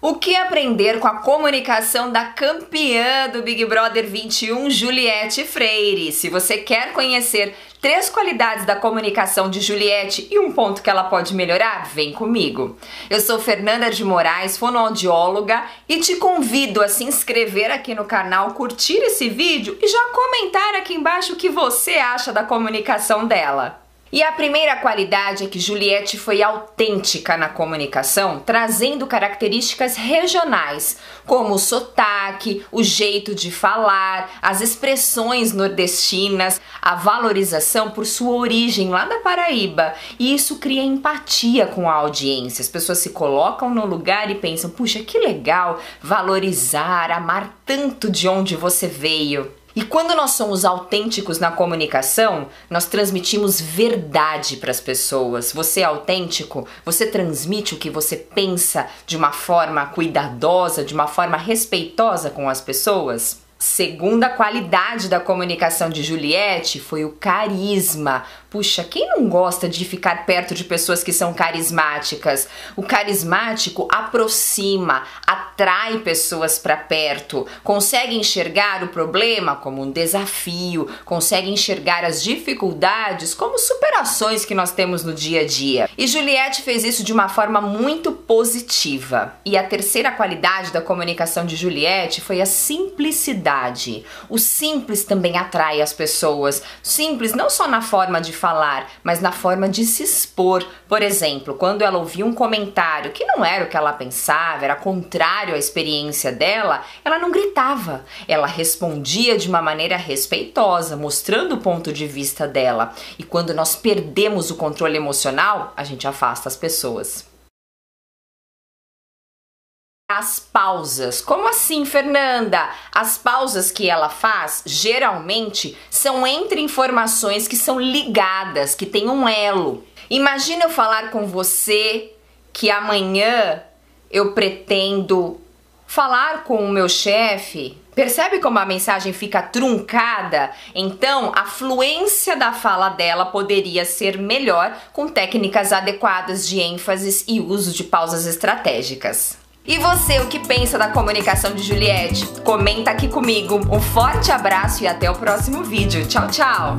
O que aprender com a comunicação da campeã do Big Brother 21, Juliette Freire? Se você quer conhecer três qualidades da comunicação de Juliette e um ponto que ela pode melhorar, vem comigo. Eu sou Fernanda de Moraes, fonoaudióloga, e te convido a se inscrever aqui no canal, curtir esse vídeo e já comentar aqui embaixo o que você acha da comunicação dela. E a primeira qualidade é que Juliette foi autêntica na comunicação, trazendo características regionais, como o sotaque, o jeito de falar, as expressões nordestinas, a valorização por sua origem lá da Paraíba. E isso cria empatia com a audiência. As pessoas se colocam no lugar e pensam: puxa, que legal valorizar, amar tanto de onde você veio. E quando nós somos autênticos na comunicação, nós transmitimos verdade para as pessoas. Você é autêntico, você transmite o que você pensa de uma forma cuidadosa, de uma forma respeitosa com as pessoas. Segunda qualidade da comunicação de Juliette foi o carisma. Puxa, quem não gosta de ficar perto de pessoas que são carismáticas? O carismático aproxima, atrai pessoas para perto, consegue enxergar o problema como um desafio, consegue enxergar as dificuldades como superações que nós temos no dia a dia. E Juliette fez isso de uma forma muito positiva. E a terceira qualidade da comunicação de Juliette foi a simplicidade. O simples também atrai as pessoas. Simples não só na forma de falar, mas na forma de se expor. Por exemplo, quando ela ouvia um comentário que não era o que ela pensava, era contrário à experiência dela, ela não gritava. Ela respondia de uma maneira respeitosa, mostrando o ponto de vista dela. E quando nós perdemos o controle emocional, a gente afasta as pessoas as pausas. Como assim, Fernanda? As pausas que ela faz geralmente são entre informações que são ligadas, que tem um elo. Imagina eu falar com você que amanhã eu pretendo falar com o meu chefe. Percebe como a mensagem fica truncada? Então, a fluência da fala dela poderia ser melhor com técnicas adequadas de ênfases e uso de pausas estratégicas. E você, o que pensa da comunicação de Juliette? Comenta aqui comigo. Um forte abraço e até o próximo vídeo. Tchau, tchau!